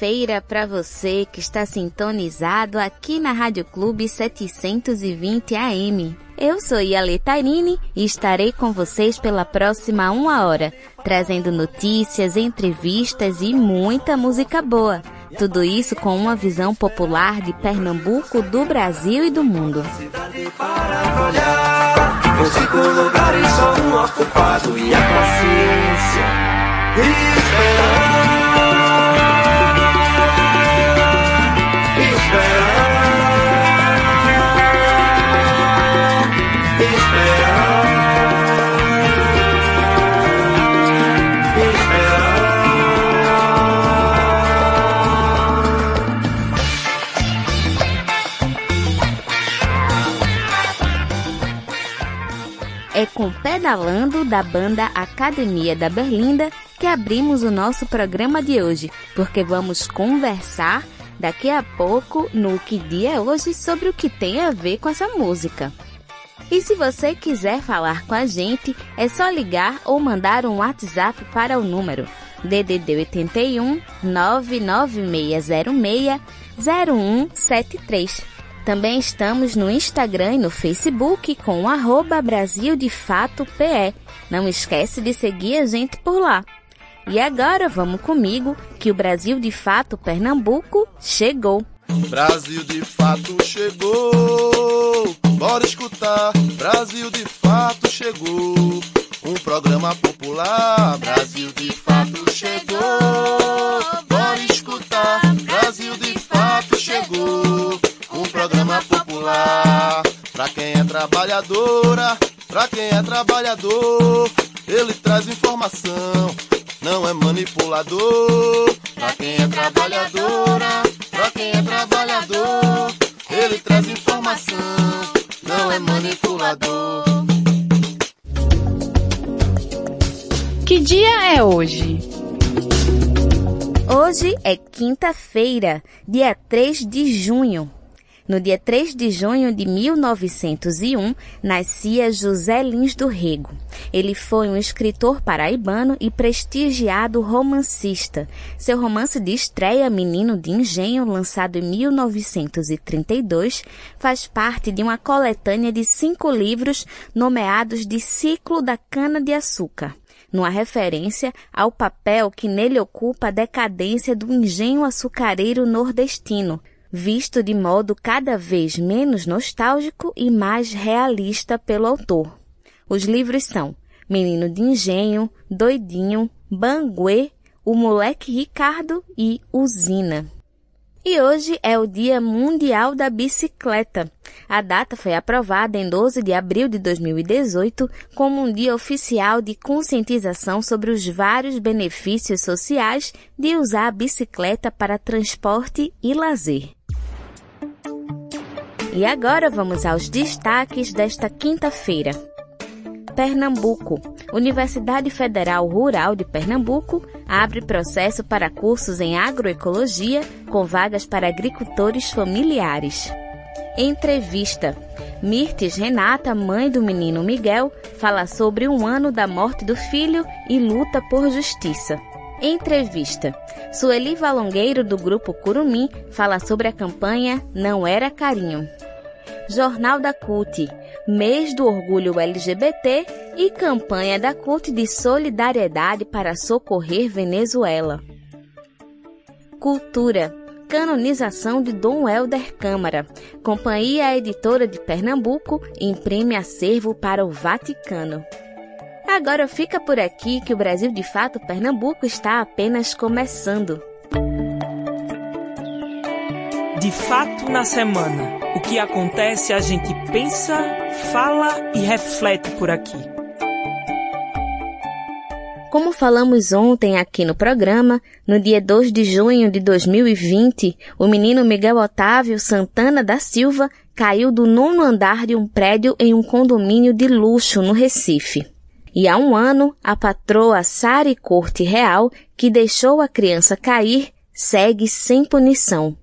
Quinta-feira para você que está sintonizado aqui na Rádio Clube 720 AM. Eu sou Yale Tarini e estarei com vocês pela próxima uma hora, trazendo notícias, entrevistas e muita música boa. Tudo isso com uma visão popular de Pernambuco, do Brasil e do mundo. Com Pedalando da banda Academia da Berlinda que abrimos o nosso programa de hoje, porque vamos conversar daqui a pouco no Que Dia é Hoje sobre o que tem a ver com essa música. E se você quiser falar com a gente, é só ligar ou mandar um WhatsApp para o número DDD 81 99606 0173. Também estamos no Instagram e no Facebook com arroba Brasil de Fato PE. Não esquece de seguir a gente por lá. E agora vamos comigo que o Brasil de Fato Pernambuco chegou. Brasil de Fato chegou. Bora escutar. Brasil de Fato chegou. Um programa popular. Brasil de Fato chegou. Trabalhadora, pra quem é trabalhador, ele traz informação, não é manipulador. Pra quem é trabalhadora, pra quem é trabalhador, ele traz informação, não é manipulador. Que dia é hoje? Hoje é quinta-feira, dia 3 de junho. No dia 3 de junho de 1901, nascia José Lins do Rego. Ele foi um escritor paraibano e prestigiado romancista. Seu romance de estreia, Menino de Engenho, lançado em 1932, faz parte de uma coletânea de cinco livros nomeados de Ciclo da Cana-de-Açúcar numa referência ao papel que nele ocupa a decadência do engenho açucareiro nordestino, visto de modo cada vez menos nostálgico e mais realista pelo autor. Os livros são Menino de Engenho, Doidinho, Banguê, O Moleque Ricardo e Usina. E hoje é o Dia Mundial da Bicicleta. A data foi aprovada em 12 de abril de 2018 como um dia oficial de conscientização sobre os vários benefícios sociais de usar a bicicleta para transporte e lazer. E agora vamos aos destaques desta quinta-feira. Pernambuco. Universidade Federal Rural de Pernambuco abre processo para cursos em agroecologia com vagas para agricultores familiares. Entrevista. Mirtes Renata, mãe do menino Miguel, fala sobre um ano da morte do filho e luta por justiça. Entrevista. Sueli Valongueiro, do grupo Curumim, fala sobre a campanha Não Era Carinho. Jornal da CUT. mês do orgulho LGBT e campanha da Corte de Solidariedade para socorrer Venezuela. Cultura. Canonização de Dom Helder Câmara. Companhia Editora de Pernambuco imprime acervo para o Vaticano. Agora fica por aqui que o Brasil de Fato Pernambuco está apenas começando. De fato na semana, o que acontece a gente pensa, fala e reflete por aqui. Como falamos ontem aqui no programa, no dia 2 de junho de 2020, o menino Miguel Otávio Santana da Silva caiu do nono andar de um prédio em um condomínio de luxo no Recife. E há um ano, a patroa Sari Corte Real, que deixou a criança cair, segue sem punição.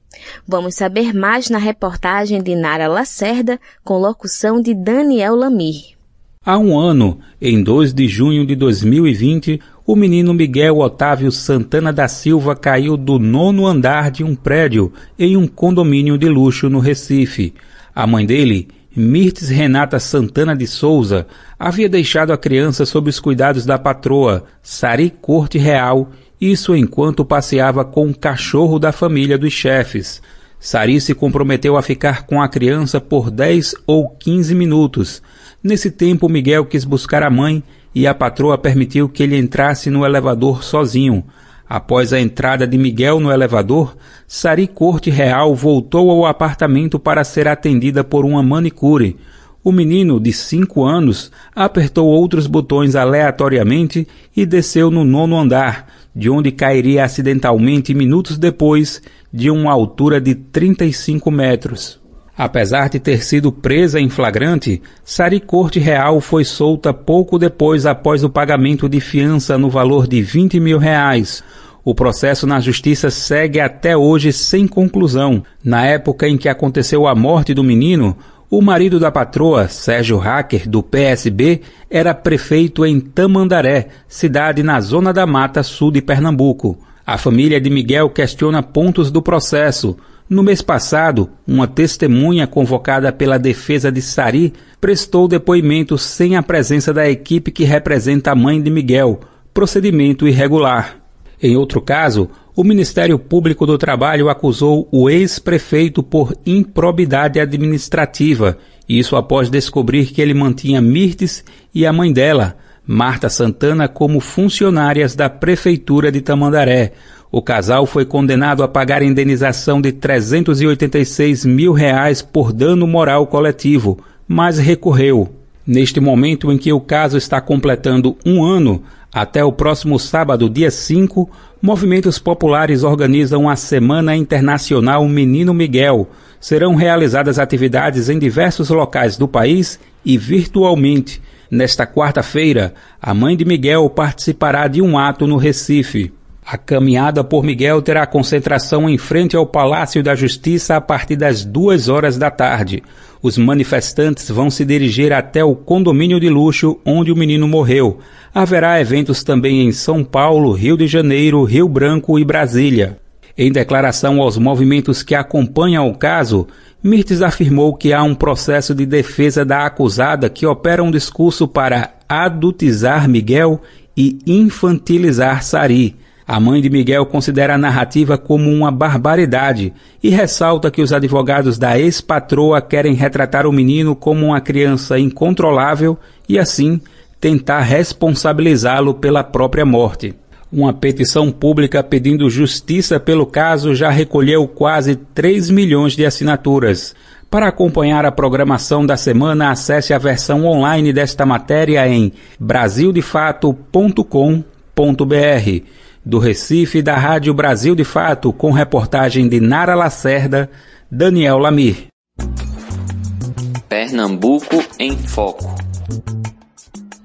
Vamos saber mais na reportagem de Nara Lacerda, com locução de Daniel Lamir. Há um ano, em 2 de junho de 2020, o menino Miguel Otávio Santana da Silva caiu do nono andar de um prédio em um condomínio de luxo no Recife. A mãe dele, Mirtes Renata Santana de Souza havia deixado a criança sob os cuidados da patroa, Sari Corte Real, isso enquanto passeava com o cachorro da família dos chefes. Sari se comprometeu a ficar com a criança por 10 ou 15 minutos. Nesse tempo, Miguel quis buscar a mãe e a patroa permitiu que ele entrasse no elevador sozinho. Após a entrada de Miguel no elevador, Sari Corte Real voltou ao apartamento para ser atendida por uma manicure. O menino, de cinco anos, apertou outros botões aleatoriamente e desceu no nono andar, de onde cairia acidentalmente minutos depois, de uma altura de 35 metros. Apesar de ter sido presa em flagrante, Sari Corte Real foi solta pouco depois após o pagamento de fiança no valor de 20 mil reais. O processo na justiça segue até hoje sem conclusão. Na época em que aconteceu a morte do menino, o marido da patroa, Sérgio Hacker, do PSB, era prefeito em Tamandaré, cidade na zona da Mata Sul de Pernambuco. A família de Miguel questiona pontos do processo. No mês passado, uma testemunha convocada pela defesa de Sari prestou depoimento sem a presença da equipe que representa a mãe de Miguel, procedimento irregular. Em outro caso, o Ministério Público do Trabalho acusou o ex-prefeito por improbidade administrativa, isso após descobrir que ele mantinha Mirtes e a mãe dela, Marta Santana, como funcionárias da Prefeitura de Tamandaré, o casal foi condenado a pagar indenização de 386 mil reais por dano moral coletivo, mas recorreu. Neste momento em que o caso está completando um ano, até o próximo sábado, dia 5, movimentos populares organizam a Semana Internacional Menino Miguel. Serão realizadas atividades em diversos locais do país e virtualmente. Nesta quarta-feira, a mãe de Miguel participará de um ato no Recife. A caminhada por Miguel terá concentração em frente ao Palácio da Justiça a partir das duas horas da tarde. Os manifestantes vão se dirigir até o condomínio de luxo onde o menino morreu. Haverá eventos também em São Paulo, Rio de Janeiro, Rio Branco e Brasília. Em declaração aos movimentos que acompanham o caso, Mirtes afirmou que há um processo de defesa da acusada que opera um discurso para adultizar Miguel e infantilizar Sari a mãe de Miguel considera a narrativa como uma barbaridade e ressalta que os advogados da ex-patroa querem retratar o menino como uma criança incontrolável e, assim, tentar responsabilizá-lo pela própria morte. Uma petição pública pedindo justiça pelo caso já recolheu quase 3 milhões de assinaturas. Para acompanhar a programação da semana, acesse a versão online desta matéria em brasildefato.com.br do Recife da Rádio Brasil de Fato, com reportagem de Nara Lacerda, Daniel Lamir. Pernambuco em Foco.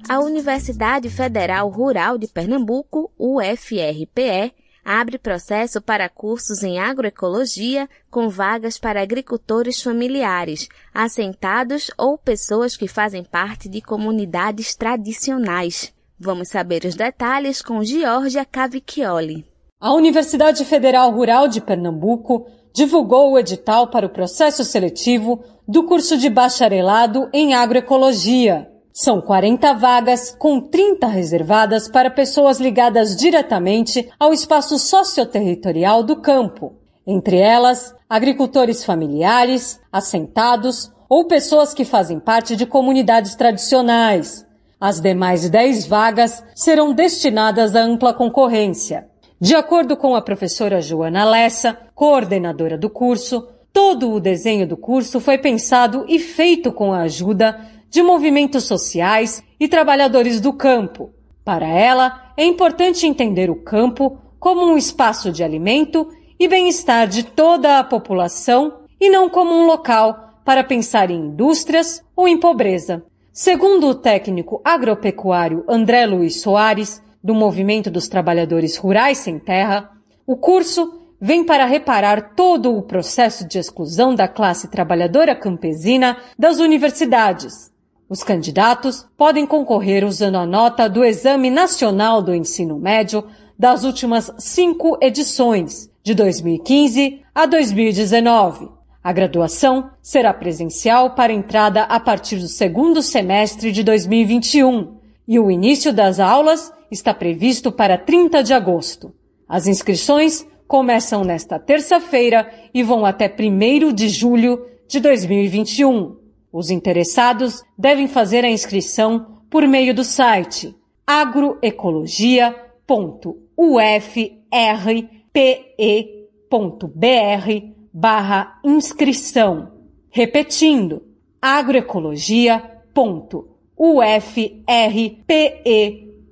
A Universidade Federal Rural de Pernambuco, UFRPE, abre processo para cursos em agroecologia com vagas para agricultores familiares, assentados ou pessoas que fazem parte de comunidades tradicionais. Vamos saber os detalhes com Georgia Cavicchioli. A Universidade Federal Rural de Pernambuco divulgou o edital para o processo seletivo do curso de bacharelado em agroecologia. São 40 vagas, com 30 reservadas para pessoas ligadas diretamente ao espaço socioterritorial do campo. Entre elas, agricultores familiares, assentados ou pessoas que fazem parte de comunidades tradicionais. As demais 10 vagas serão destinadas à ampla concorrência. De acordo com a professora Joana Lessa, coordenadora do curso, todo o desenho do curso foi pensado e feito com a ajuda de movimentos sociais e trabalhadores do campo. Para ela, é importante entender o campo como um espaço de alimento e bem-estar de toda a população e não como um local para pensar em indústrias ou em pobreza. Segundo o técnico agropecuário André Luiz Soares, do Movimento dos Trabalhadores Rurais Sem Terra, o curso vem para reparar todo o processo de exclusão da classe trabalhadora campesina das universidades. Os candidatos podem concorrer usando a nota do Exame Nacional do Ensino Médio das últimas cinco edições, de 2015 a 2019. A graduação será presencial para entrada a partir do segundo semestre de 2021 e o início das aulas está previsto para 30 de agosto. As inscrições começam nesta terça-feira e vão até 1 de julho de 2021. Os interessados devem fazer a inscrição por meio do site agroecologia.ufrpe.br barra inscrição. Repetindo, agroecologia.ufrpe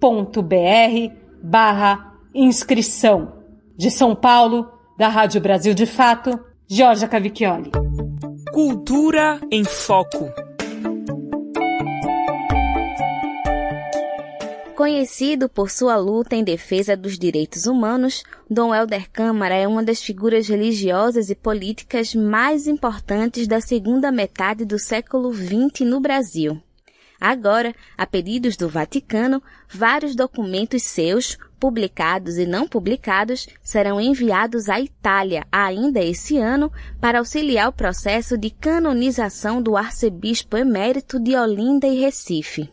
www.br barra inscrição. De São Paulo, da Rádio Brasil de Fato, Jorge Cavicchioli. Cultura em Foco. Conhecido por sua luta em defesa dos direitos humanos, Dom Helder Câmara é uma das figuras religiosas e políticas mais importantes da segunda metade do século XX no Brasil. Agora, a pedidos do Vaticano, vários documentos seus, publicados e não publicados, serão enviados à Itália ainda esse ano para auxiliar o processo de canonização do arcebispo emérito de Olinda e Recife.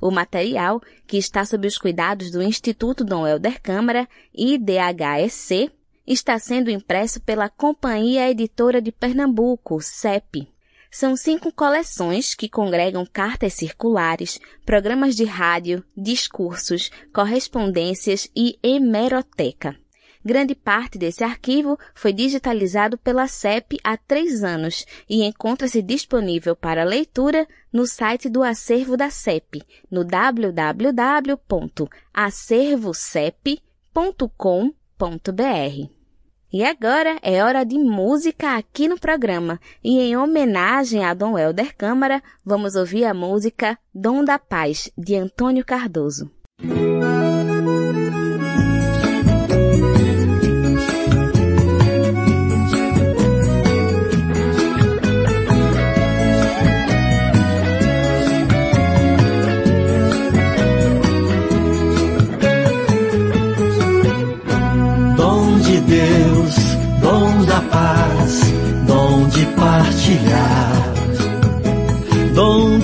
O material, que está sob os cuidados do Instituto Dom Helder Câmara, IDHSC, está sendo impresso pela Companhia Editora de Pernambuco, CEP. São cinco coleções que congregam cartas circulares, programas de rádio, discursos, correspondências e hemeroteca. Grande parte desse arquivo foi digitalizado pela CEP há três anos e encontra-se disponível para leitura no site do acervo da CEP, no www.acervocep.com.br. E agora é hora de música aqui no programa. E em homenagem a Dom Helder Câmara, vamos ouvir a música Dom da Paz, de Antônio Cardoso. partilhar,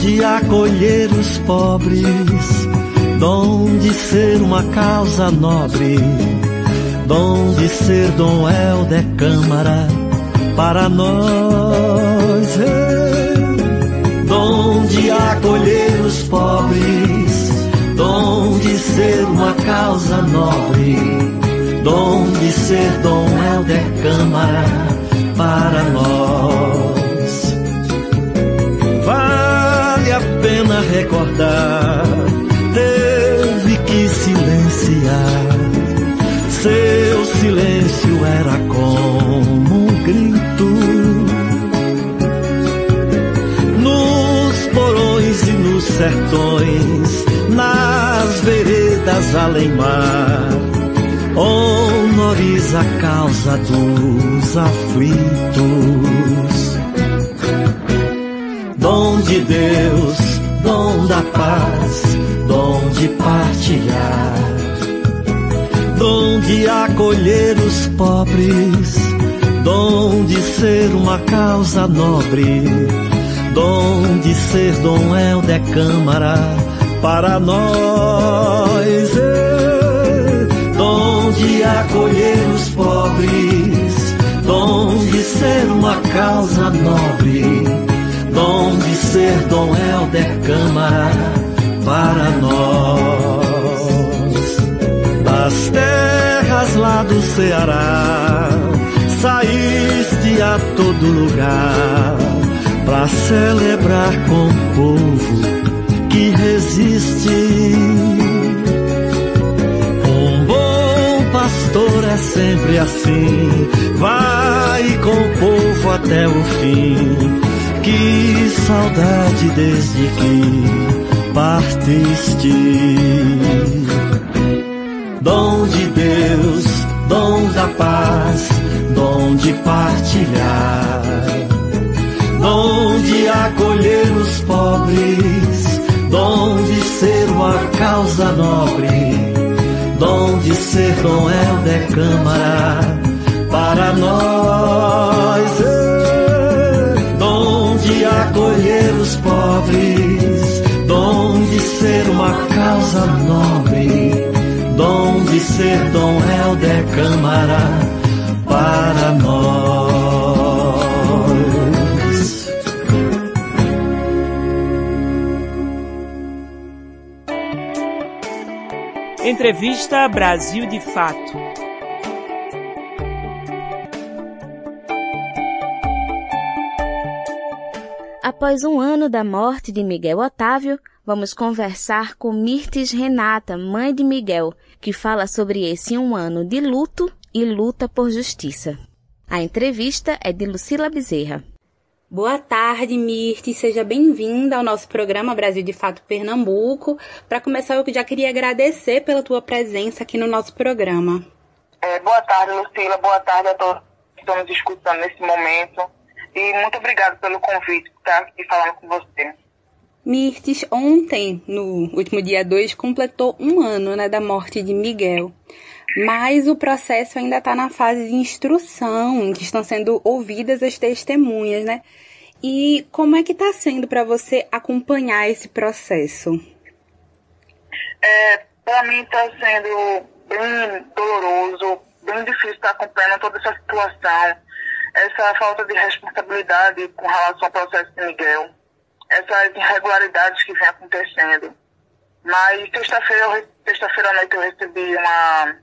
de acolher os pobres, dom de ser uma causa nobre, dom de ser Dom Helder Câmara para nós. É. Dom de acolher os pobres, dom de ser uma causa nobre, dom de ser Dom Helder Câmara para nós. Recordar, teve que silenciar. Seu silêncio era como um grito. Nos porões e nos sertões, nas veredas além mar honoriza a causa dos aflitos. Dom de Deus, da paz, dom de partilhar, dom de acolher os pobres, dom de ser uma causa nobre, dom de ser Dom Helder Câmara para nós, dom de acolher os pobres, dom de ser uma causa nobre, ser Dom Helder Câmara para nós. Das terras lá do Ceará, saíste a todo lugar para celebrar com o povo que resiste. Um bom pastor é sempre assim, vai com o povo até o fim. Que saudade desde que partiste. Dom de Deus, dom da paz, dom de partilhar, dom de acolher os pobres, dom de ser uma causa nobre, dom de ser Dom Helder Câmara para nós, causa nobre dom de ser Dom Helder Câmara para nós. Entrevista Brasil de Fato. Após um ano da morte de Miguel Otávio, vamos conversar com Mirtes Renata, mãe de Miguel, que fala sobre esse um ano de luto e luta por justiça. A entrevista é de Lucila Bezerra. Boa tarde, Mirte. Seja bem-vinda ao nosso programa Brasil de Fato Pernambuco. Para começar, eu já queria agradecer pela tua presença aqui no nosso programa. É, boa tarde, Lucila. Boa tarde a todos que estão nos escutando nesse momento. E muito obrigada pelo convite por estar aqui falando com você. Mirtes, ontem, no último dia 2, completou um ano né, da morte de Miguel. Mas o processo ainda está na fase de instrução, em que estão sendo ouvidas as testemunhas, né? E como é que está sendo para você acompanhar esse processo? É, para mim está sendo bem doloroso, bem difícil estar acompanhando toda essa situação, essa falta de responsabilidade com relação ao processo de Miguel essas irregularidades que vem acontecendo. Mas sexta-feira, sexta-feira à noite eu recebi uma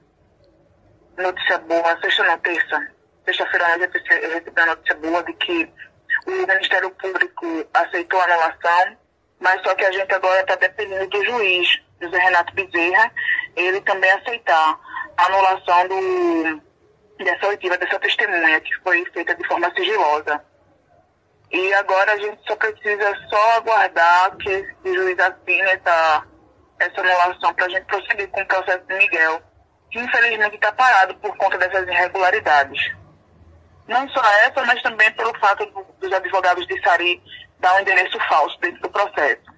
notícia boa, sexta não, terça. Sexta-feira à noite eu recebi uma notícia boa de que o Ministério Público aceitou a anulação, mas só que a gente agora está dependendo do juiz, José Renato Bezerra, ele também aceitar a anulação do, dessa oitiva, dessa testemunha, que foi feita de forma sigilosa. E agora a gente só precisa só aguardar que o juiz assine essa, essa anulação para a gente prosseguir com o processo de Miguel, que infelizmente está parado por conta dessas irregularidades. Não só essa, mas também pelo fato do, dos advogados de Sari dar um endereço falso dentro do processo.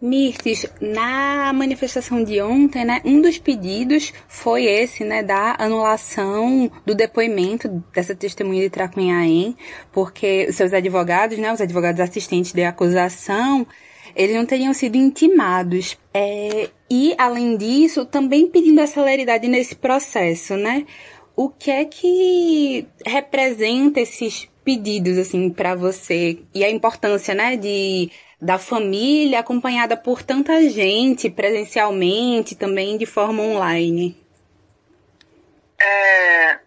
Mirtes, na manifestação de ontem, né, um dos pedidos foi esse, né, da anulação do depoimento dessa testemunha de Tracunhaém, porque seus advogados, né, os advogados assistentes de acusação, eles não teriam sido intimados. É, e, além disso, também pedindo a celeridade nesse processo, né? O que é que representa esses pedidos, assim, para você? E a importância, né, de da família, acompanhada por tanta gente presencialmente, também de forma online? É,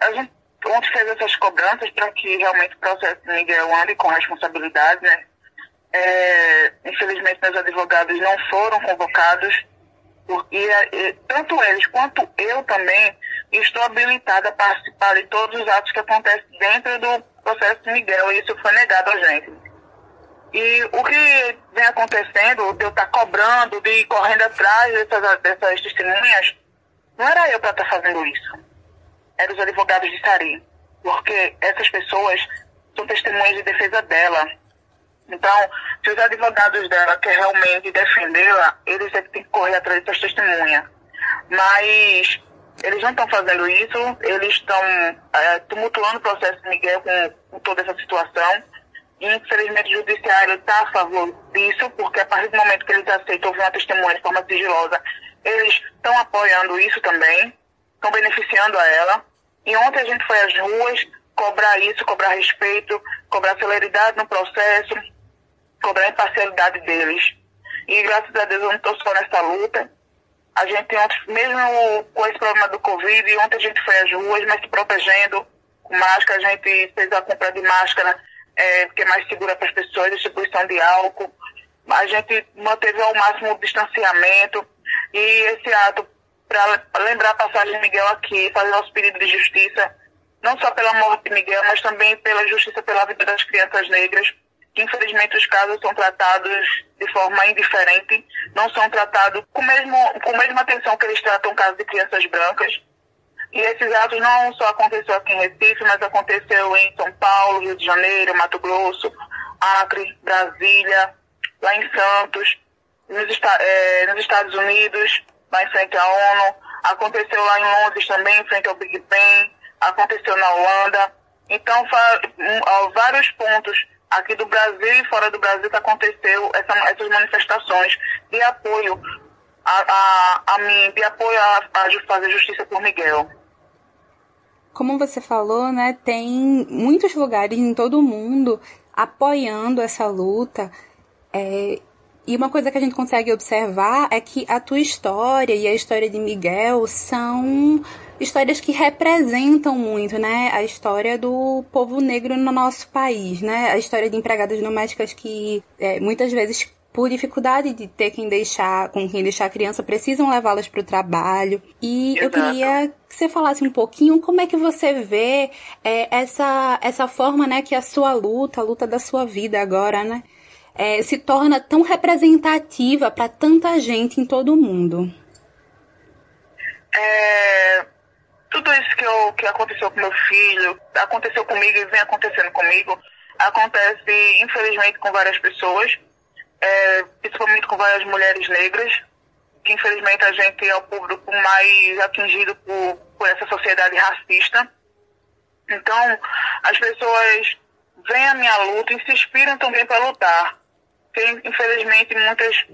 a gente ontem fez essas cobranças para que realmente o processo de Miguel ande com responsabilidade, né? É, infelizmente, meus advogados não foram convocados, porque é, tanto eles quanto eu também estou habilitada a participar de todos os atos que acontecem dentro do processo de Miguel, e isso foi negado a gente. E o que vem acontecendo, de eu estar cobrando, de ir correndo atrás dessas, dessas testemunhas, não era eu para estar tá fazendo isso. Eram os advogados de Sari. Porque essas pessoas são testemunhas de defesa dela. Então, se os advogados dela querem realmente defendê-la, eles têm que correr atrás dessas testemunhas. Mas Eles não estão fazendo isso, eles estão é, tumultuando o processo de Miguel com, com toda essa situação. E, infelizmente, o judiciário está a favor disso, porque a partir do momento que eles aceitam ouvir uma testemunha de forma sigilosa, eles estão apoiando isso também, estão beneficiando a ela. E ontem a gente foi às ruas cobrar isso, cobrar respeito, cobrar celeridade no processo, cobrar imparcialidade deles. E graças a Deus eu não estou só nessa luta. A gente ontem, mesmo com esse problema do Covid, ontem a gente foi às ruas, mas se protegendo, com máscara, a gente fez a compra de máscara, é, que é mais segura para as pessoas, distribuição de álcool. A gente manteve ao máximo o distanciamento. E esse ato, para lembrar a passagem de Miguel aqui, fazer nosso pedido de justiça, não só pela morte de Miguel, mas também pela justiça pela vida das crianças negras, que infelizmente os casos são tratados de forma indiferente, não são tratados com, mesmo, com a mesma atenção que eles tratam casos de crianças brancas. E esses atos não só aconteceu aqui em Recife, mas aconteceu em São Paulo, Rio de Janeiro, Mato Grosso, Acre, Brasília, lá em Santos, nos, é, nos Estados Unidos, lá em frente à ONU, aconteceu lá em Londres também, em frente ao Big Ben, aconteceu na Holanda. Então, vários pontos aqui do Brasil e fora do Brasil que aconteceu essa, essas manifestações de apoio a, a, a mim, de apoio a, a fazer justiça por Miguel. Como você falou, né, tem muitos lugares em todo o mundo apoiando essa luta. É, e uma coisa que a gente consegue observar é que a tua história e a história de Miguel são histórias que representam muito, né, a história do povo negro no nosso país, né, a história de empregadas domésticas que é, muitas vezes por dificuldade de ter quem deixar, com quem deixar a criança, precisam levá-las para o trabalho. E Exato. eu queria que você falasse um pouquinho como é que você vê é, essa, essa forma, né, que a sua luta, a luta da sua vida agora, né, é, se torna tão representativa para tanta gente em todo o mundo. É, tudo isso que, eu, que aconteceu com meu filho, aconteceu comigo e vem acontecendo comigo, acontece, infelizmente, com várias pessoas, é, principalmente com várias mulheres negras, que infelizmente a gente é o público mais atingido por, por essa sociedade racista. Então, as pessoas veem a minha luta e se inspiram também para lutar. Porque, infelizmente, muitas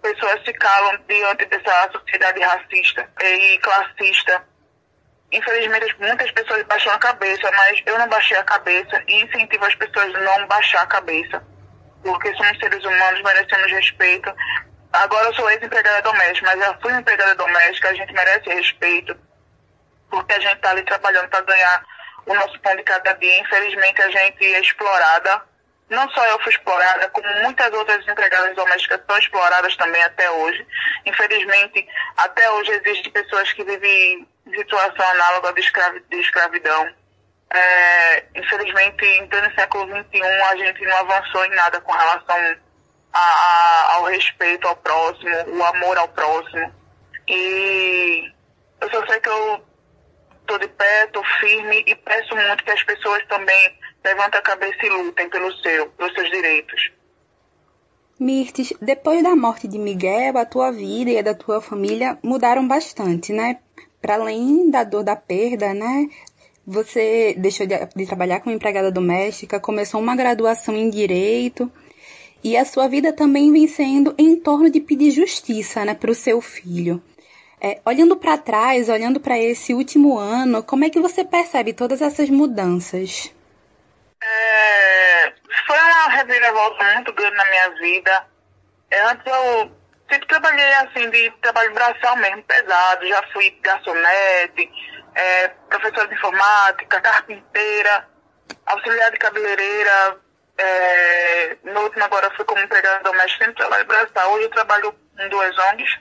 pessoas se calam diante dessa sociedade racista e classista infelizmente muitas pessoas baixam a cabeça, mas eu não baixei a cabeça e incentivo as pessoas a não baixar a cabeça, porque somos seres humanos, merecemos respeito. Agora eu sou ex-empregada doméstica, mas já fui empregada doméstica, a gente merece respeito, porque a gente está ali trabalhando para ganhar o nosso pão de cada dia. Infelizmente a gente é explorada. Não só eu fui explorada, como muitas outras empregadas domésticas são exploradas também até hoje. Infelizmente, até hoje existem pessoas que vivem situação análoga de, escravi, de escravidão. É, infelizmente, em pleno século XXI, a gente não avançou em nada com relação a, a, ao respeito ao próximo, o amor ao próximo. E eu só sei que eu estou de pé, estou firme e peço muito que as pessoas também levantem a cabeça e lutem pelo seu, pelos seus direitos. Mirtes, depois da morte de Miguel, a tua vida e a da tua família mudaram bastante, né? para além da dor da perda, né? Você deixou de, de trabalhar como empregada doméstica, começou uma graduação em direito e a sua vida também vem sendo em torno de pedir justiça, né, para o seu filho. É, olhando para trás, olhando para esse último ano, como é que você percebe todas essas mudanças? É, foi uma reviravolta muito grande na minha vida. É, antes eu sempre trabalhei assim, de trabalho braçal mesmo, pesado. Já fui garçonete, é, professora de informática, carpinteira, auxiliar de cabeleireira. É, no último agora fui como empregada doméstica, sempre trabalho braçal. Hoje eu trabalho em duas ONGs.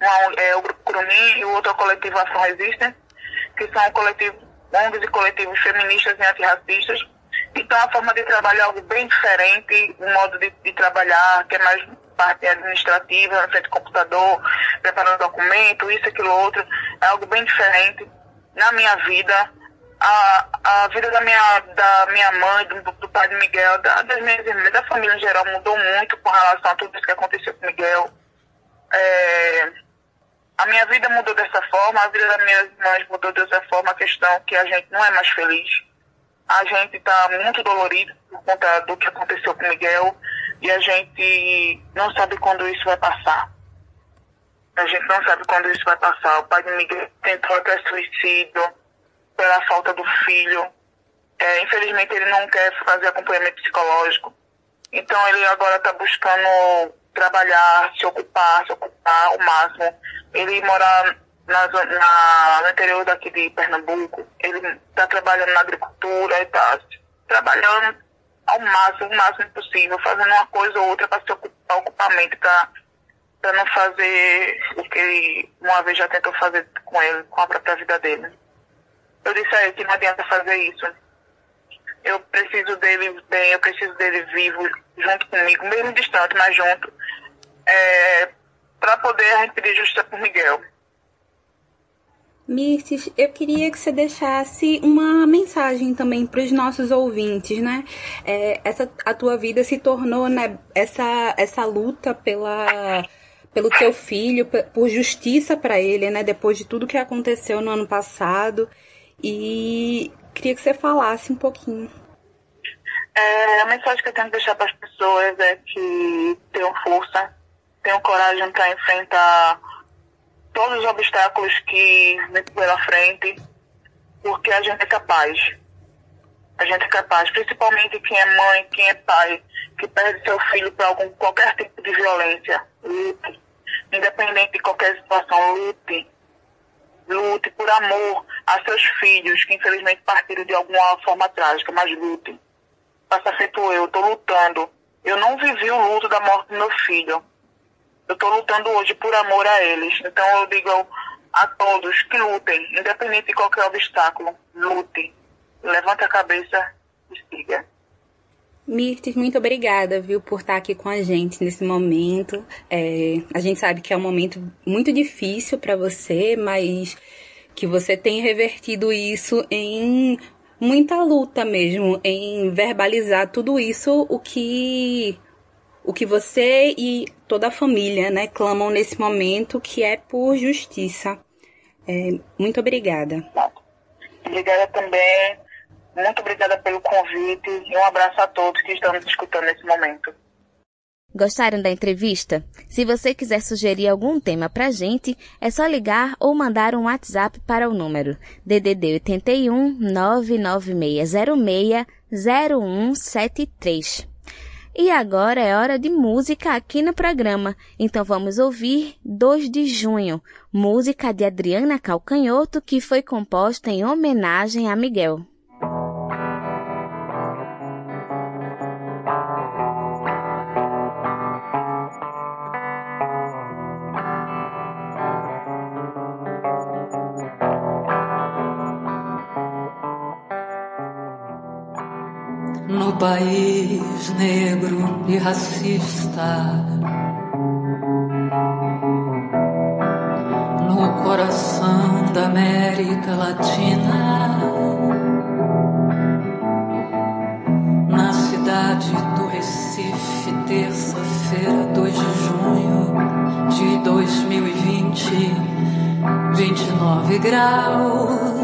Uma é o Grupo Curumim e o outro é o Coletivo Ação Resistência, que são coletivo, ONGs e coletivos feministas e antirracistas. Então a forma de trabalho é algo bem diferente, o modo de, de trabalhar, que é mais parte administrativa, na frente do computador, preparando documento, isso, aquilo, outro, é algo bem diferente. Na minha vida, a, a vida da minha, da minha mãe, do, do pai de Miguel, da, das minhas irmãs, da família em geral, mudou muito com relação a tudo isso que aconteceu com Miguel. É, A minha vida mudou dessa forma, a vida das minhas irmãs mudou dessa forma, a questão que a gente não é mais feliz. A gente está muito dolorido por conta do que aconteceu com o Miguel e a gente não sabe quando isso vai passar. A gente não sabe quando isso vai passar. O pai de Miguel tentou até suicídio pela falta do filho. É, infelizmente ele não quer fazer acompanhamento psicológico. Então ele agora está buscando trabalhar, se ocupar, se ocupar ao máximo. Ele mora na, na, no interior daqui de Pernambuco. Ele está trabalhando na agricultura e está trabalhando ao máximo, o máximo possível, fazendo uma coisa ou outra para se ocupar, mente, para não fazer o que ele uma vez já tentou fazer com ele, com a própria vida dele. Eu disse a ele que não adianta fazer isso. Eu preciso dele bem, eu preciso dele vivo, junto comigo, mesmo distante, mas junto, é, para poder pedir justiça por Miguel. Mirtes, eu queria que você deixasse uma mensagem também para os nossos ouvintes, né? É, essa, a tua vida se tornou, né, essa, essa luta pela, pelo teu filho, por justiça para ele, né? Depois de tudo que aconteceu no ano passado. E queria que você falasse um pouquinho. É, a mensagem que eu tenho que deixar para as pessoas é que tenham força, tenham coragem para enfrentar todos os obstáculos que vem pela frente, porque a gente é capaz. A gente é capaz, principalmente quem é mãe, quem é pai, que perde seu filho por algum, qualquer tipo de violência. Lute. Independente de qualquer situação, lute. Lute por amor a seus filhos, que infelizmente partiram de alguma forma trágica, mas lute. Faça feito eu, estou lutando. Eu não vivi o luto da morte do meu filho eu estou lutando hoje por amor a eles. Então eu digo a todos que lutem, independente de qualquer obstáculo, lutem. Levante a cabeça e siga. Mirtes, muito obrigada, viu, por estar aqui com a gente nesse momento. É, a gente sabe que é um momento muito difícil para você, mas que você tem revertido isso em muita luta mesmo, em verbalizar tudo isso, o que o que você e toda a família né, clamam nesse momento, que é por justiça. É, muito obrigada. Obrigada também. Muito obrigada pelo convite e um abraço a todos que estão nos escutando nesse momento. Gostaram da entrevista? Se você quiser sugerir algum tema pra gente, é só ligar ou mandar um WhatsApp para o número DDD 81 99606 0173. E agora é hora de música aqui no programa. Então vamos ouvir 2 de junho, música de Adriana Calcanhoto que foi composta em homenagem a Miguel. No país negro e racista. No coração da América Latina, na cidade do Recife, terça-feira, 2 de junho de 2020, 29 graus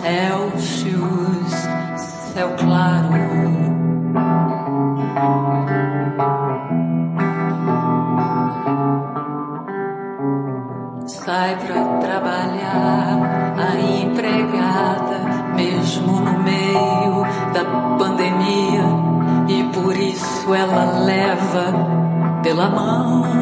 Celsius, céu claro. Pela mão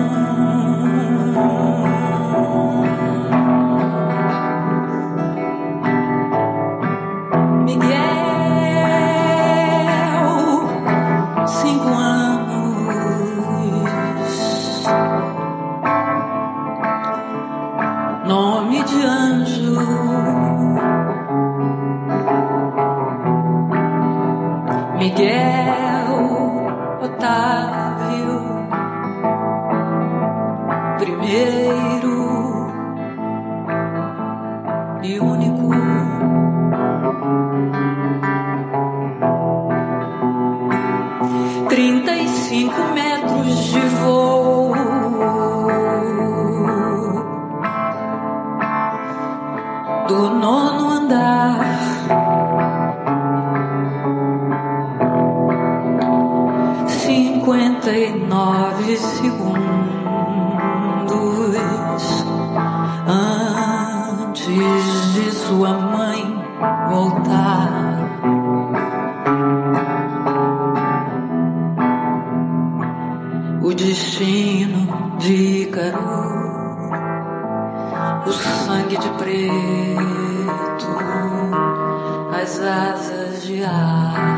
o sangue de preto, as asas de ar.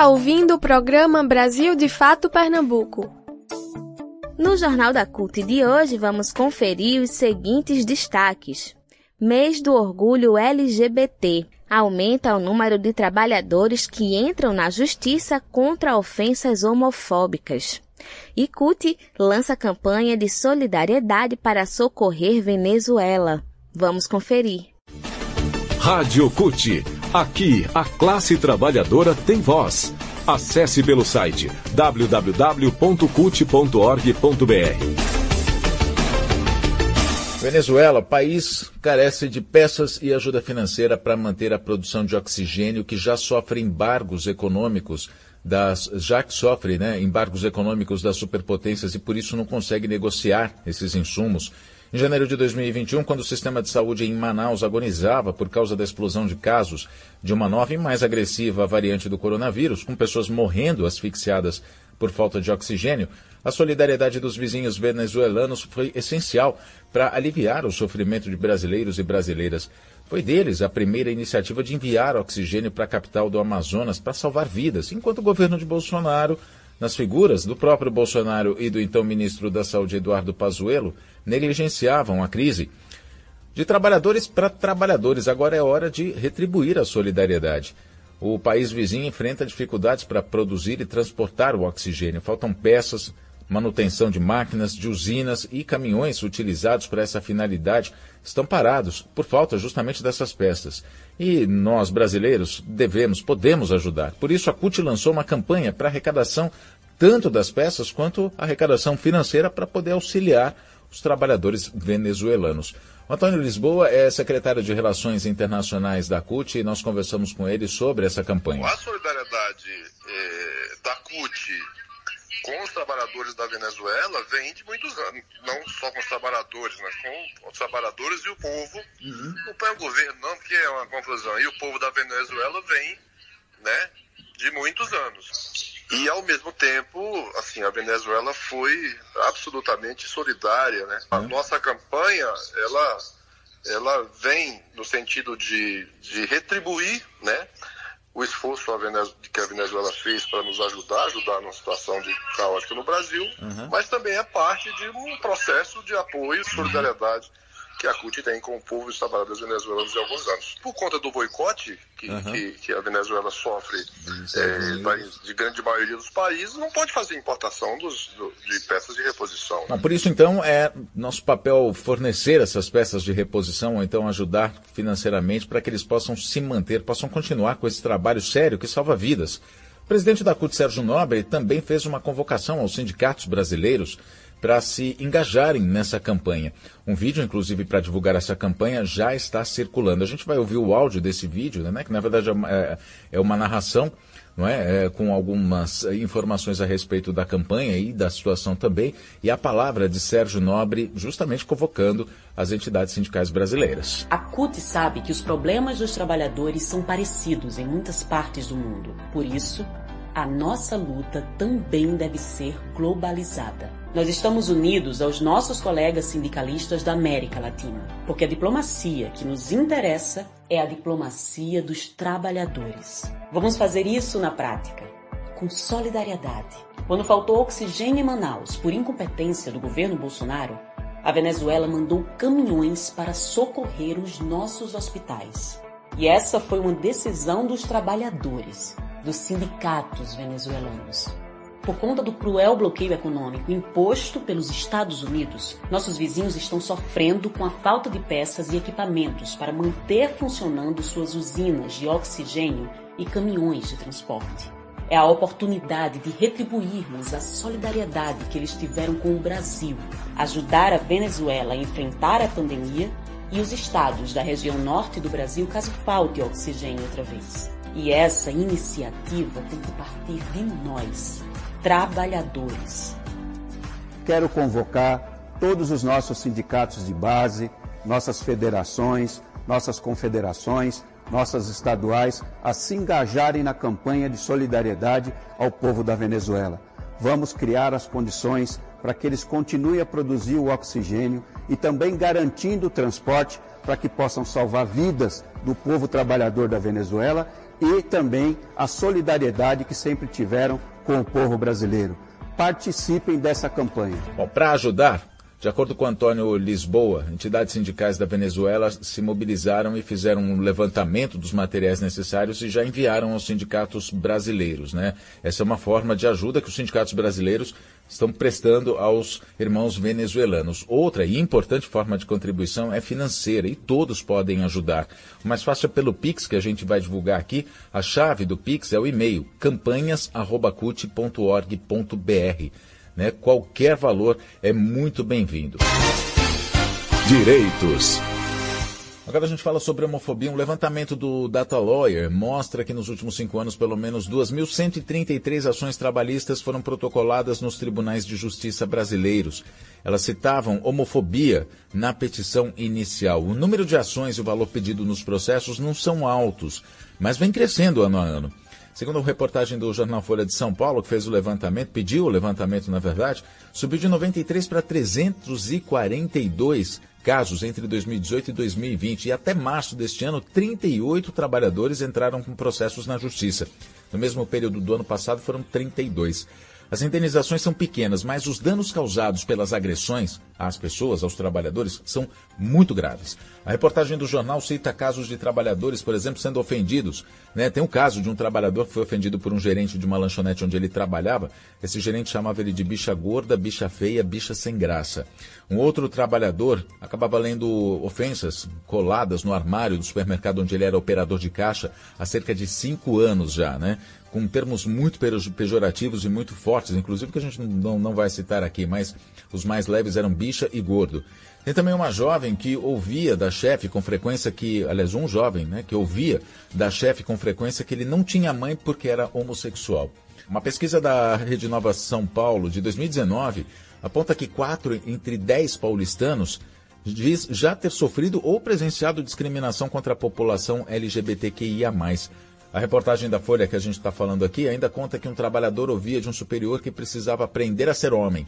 Está ouvindo o programa Brasil de Fato Pernambuco. No Jornal da CUT de hoje, vamos conferir os seguintes destaques. Mês do Orgulho LGBT. Aumenta o número de trabalhadores que entram na justiça contra ofensas homofóbicas. E CUT lança campanha de solidariedade para socorrer Venezuela. Vamos conferir. Rádio CUT. Aqui, a classe trabalhadora tem voz. Acesse pelo site www.cult.org.br. Venezuela, país carece de peças e ajuda financeira para manter a produção de oxigênio que já sofre embargos econômicos das já que sofre né, embargos econômicos das superpotências e por isso não consegue negociar esses insumos. Em janeiro de 2021, quando o sistema de saúde em Manaus agonizava por causa da explosão de casos de uma nova e mais agressiva variante do coronavírus, com pessoas morrendo asfixiadas por falta de oxigênio, a solidariedade dos vizinhos venezuelanos foi essencial para aliviar o sofrimento de brasileiros e brasileiras. Foi deles a primeira iniciativa de enviar oxigênio para a capital do Amazonas para salvar vidas, enquanto o governo de Bolsonaro, nas figuras do próprio Bolsonaro e do então ministro da Saúde Eduardo Pazuello, negligenciavam a crise. De trabalhadores para trabalhadores, agora é hora de retribuir a solidariedade. O país vizinho enfrenta dificuldades para produzir e transportar o oxigênio. Faltam peças, manutenção de máquinas, de usinas e caminhões utilizados para essa finalidade estão parados por falta justamente dessas peças. E nós, brasileiros, devemos, podemos ajudar. Por isso, a CUT lançou uma campanha para arrecadação tanto das peças quanto arrecadação financeira para poder auxiliar os trabalhadores venezuelanos. O Antônio Lisboa é secretário de Relações Internacionais da CUT e nós conversamos com ele sobre essa campanha. A solidariedade eh, da CUT com os trabalhadores da Venezuela vem de muitos anos, não só com os trabalhadores, mas com os trabalhadores e o povo. Uhum. Não é o governo, não, porque é uma confusão. E o povo da Venezuela vem, né, de muitos anos. E ao mesmo tempo, assim, a Venezuela foi absolutamente solidária, né? A uhum. nossa campanha, ela, ela vem no sentido de, de retribuir, né? o esforço que a Venezuela fez para nos ajudar, ajudar numa situação de caótica no Brasil, uhum. mas também é parte de um processo de apoio e solidariedade que a CUT tem com o povo e os trabalhadores venezuelanos há alguns anos. Por conta do boicote que, uhum. que, que, a Venezuela sofre é, de grande maioria dos países, não pode fazer importação dos, do, de peças de reposição. Por isso, então, é nosso papel fornecer essas peças de reposição, ou então ajudar financeiramente para que eles possam se manter, possam continuar com esse trabalho sério que salva vidas. O presidente da CUT, Sérgio Nobre, também fez uma convocação aos sindicatos brasileiros para se engajarem nessa campanha. Um vídeo, inclusive, para divulgar essa campanha já está circulando. A gente vai ouvir o áudio desse vídeo, né, que na verdade é uma, é, é uma narração não é? é? com algumas informações a respeito da campanha e da situação também, e a palavra de Sérgio Nobre, justamente convocando as entidades sindicais brasileiras. A CUT sabe que os problemas dos trabalhadores são parecidos em muitas partes do mundo. Por isso, a nossa luta também deve ser globalizada. Nós estamos unidos aos nossos colegas sindicalistas da América Latina, porque a diplomacia que nos interessa é a diplomacia dos trabalhadores. Vamos fazer isso na prática, com solidariedade. Quando faltou oxigênio em Manaus por incompetência do governo Bolsonaro, a Venezuela mandou caminhões para socorrer os nossos hospitais. E essa foi uma decisão dos trabalhadores dos sindicatos venezuelanos. Por conta do cruel bloqueio econômico imposto pelos Estados Unidos, nossos vizinhos estão sofrendo com a falta de peças e equipamentos para manter funcionando suas usinas de oxigênio e caminhões de transporte. É a oportunidade de retribuirmos a solidariedade que eles tiveram com o Brasil, ajudar a Venezuela a enfrentar a pandemia e os estados da região norte do Brasil caso falte oxigênio outra vez. E essa iniciativa tem que partir de nós, trabalhadores. Quero convocar todos os nossos sindicatos de base, nossas federações, nossas confederações, nossas estaduais a se engajarem na campanha de solidariedade ao povo da Venezuela. Vamos criar as condições para que eles continuem a produzir o oxigênio e também garantindo o transporte para que possam salvar vidas do povo trabalhador da Venezuela e também a solidariedade que sempre tiveram com o povo brasileiro. Participem dessa campanha. Para ajudar, de acordo com Antônio Lisboa, entidades sindicais da Venezuela se mobilizaram e fizeram um levantamento dos materiais necessários e já enviaram aos sindicatos brasileiros. Né? Essa é uma forma de ajuda que os sindicatos brasileiros estão prestando aos irmãos venezuelanos. Outra e importante forma de contribuição é financeira e todos podem ajudar. O mais fácil é pelo Pix, que a gente vai divulgar aqui. A chave do Pix é o e-mail campanhas.cut.org.br né? Qualquer valor é muito bem-vindo. Direitos. Agora a gente fala sobre homofobia. Um levantamento do Data Lawyer mostra que nos últimos cinco anos, pelo menos 2.133 ações trabalhistas foram protocoladas nos tribunais de justiça brasileiros. Elas citavam homofobia na petição inicial. O número de ações e o valor pedido nos processos não são altos, mas vem crescendo ano a ano. Segundo a reportagem do jornal Folha de São Paulo, que fez o levantamento, pediu o levantamento, na verdade, subiu de 93 para 342 casos entre 2018 e 2020. E até março deste ano, 38 trabalhadores entraram com processos na justiça. No mesmo período do ano passado, foram 32. As indenizações são pequenas, mas os danos causados pelas agressões às pessoas, aos trabalhadores, são muito graves. A reportagem do jornal cita casos de trabalhadores, por exemplo, sendo ofendidos. Né? Tem um caso de um trabalhador que foi ofendido por um gerente de uma lanchonete onde ele trabalhava. Esse gerente chamava ele de bicha gorda, bicha feia, bicha sem graça. Um outro trabalhador acabava lendo ofensas coladas no armário do supermercado onde ele era operador de caixa há cerca de cinco anos já, né? Com termos muito pejorativos e muito fortes, inclusive que a gente não, não vai citar aqui, mas os mais leves eram bicha e gordo. Tem também uma jovem que ouvia da chefe com frequência que, aliás, um jovem, né, que ouvia da chefe com frequência que ele não tinha mãe porque era homossexual. Uma pesquisa da Rede Nova São Paulo de 2019 aponta que 4 entre 10 paulistanos diz já ter sofrido ou presenciado discriminação contra a população LGBTQIA+. A reportagem da Folha que a gente está falando aqui ainda conta que um trabalhador ouvia de um superior que precisava aprender a ser homem.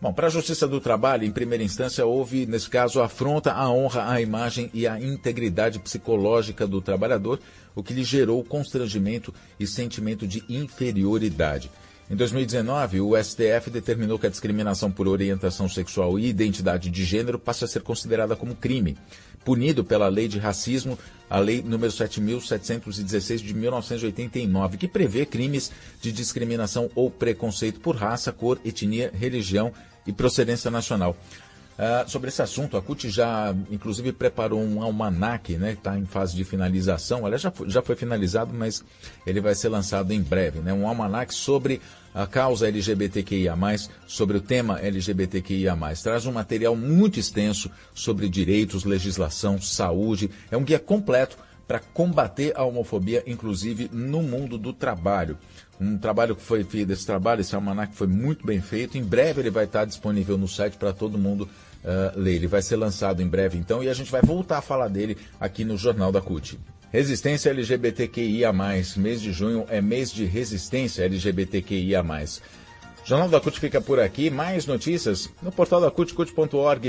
Bom, para a Justiça do Trabalho, em primeira instância, houve, nesse caso, afronta à honra, à imagem e à integridade psicológica do trabalhador, o que lhe gerou constrangimento e sentimento de inferioridade. Em 2019, o STF determinou que a discriminação por orientação sexual e identidade de gênero passe a ser considerada como crime, punido pela Lei de Racismo, a Lei número 7.716 de 1989, que prevê crimes de discriminação ou preconceito por raça, cor, etnia, religião e procedência nacional. Uh, sobre esse assunto, a CUT já, inclusive, preparou um almanac, né, está em fase de finalização. Aliás, já foi, já foi finalizado, mas ele vai ser lançado em breve. Né, um almanac sobre a causa LGBTQIA, sobre o tema LGBTQIA. Traz um material muito extenso sobre direitos, legislação, saúde. É um guia completo para combater a homofobia, inclusive no mundo do trabalho. Um trabalho que foi feito, esse trabalho, esse almanac foi muito bem feito. Em breve ele vai estar disponível no site para todo mundo uh, ler. Ele vai ser lançado em breve então e a gente vai voltar a falar dele aqui no Jornal da CUT. Resistência LGBTQIA+. Mês de junho é mês de resistência LGBTQIA+. Jornal da CUT fica por aqui. Mais notícias no portal da CUT, cut.org.br.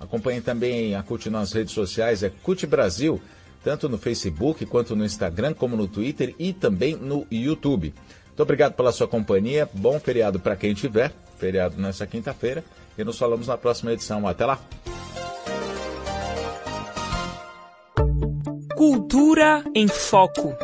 Acompanhe também a CUT nas redes sociais, é CUT Brasil tanto no Facebook quanto no Instagram, como no Twitter e também no YouTube. Muito obrigado pela sua companhia. Bom feriado para quem tiver, feriado nessa quinta-feira. E nos falamos na próxima edição. Até lá! Cultura em Foco.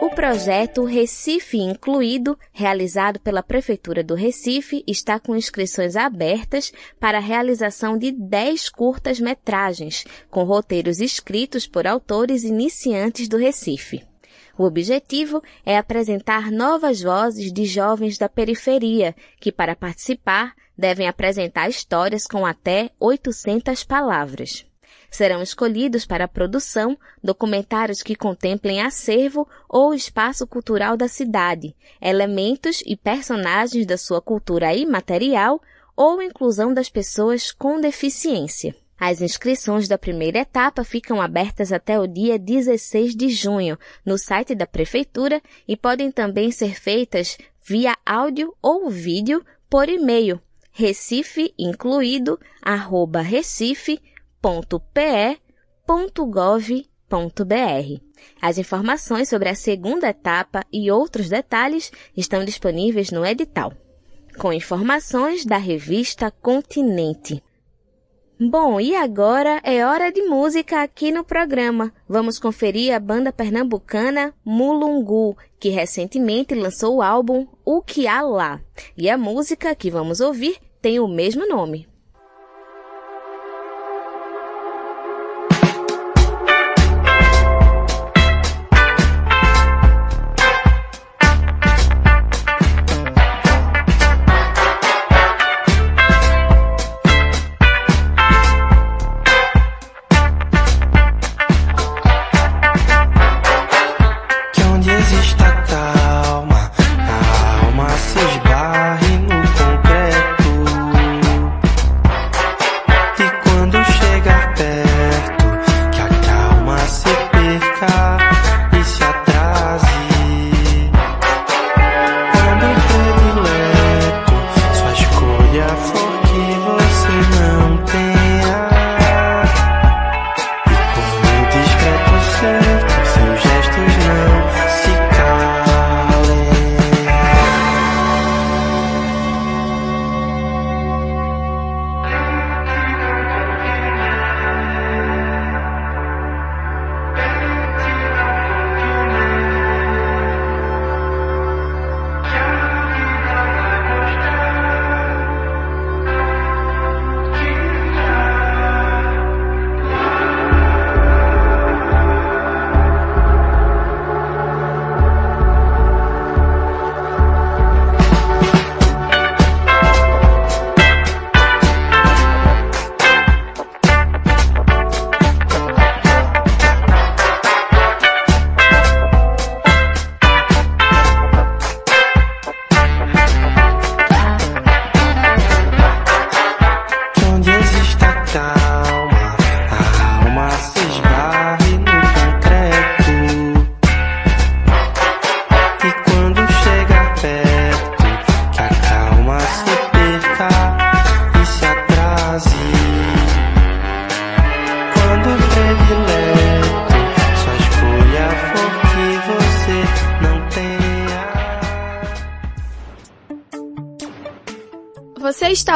O projeto Recife Incluído, realizado pela Prefeitura do Recife, está com inscrições abertas para a realização de 10 curtas-metragens, com roteiros escritos por autores iniciantes do Recife. O objetivo é apresentar novas vozes de jovens da periferia, que para participar devem apresentar histórias com até 800 palavras. Serão escolhidos para a produção documentários que contemplem acervo ou espaço cultural da cidade, elementos e personagens da sua cultura imaterial ou inclusão das pessoas com deficiência. As inscrições da primeira etapa ficam abertas até o dia 16 de junho no site da Prefeitura e podem também ser feitas via áudio ou vídeo por e-mail recifeincluído@recife www.pe.gov.br. As informações sobre a segunda etapa e outros detalhes estão disponíveis no edital. Com informações da revista Continente. Bom, e agora é hora de música aqui no programa. Vamos conferir a banda pernambucana Mulungu, que recentemente lançou o álbum O Que Há Lá. E a música que vamos ouvir tem o mesmo nome.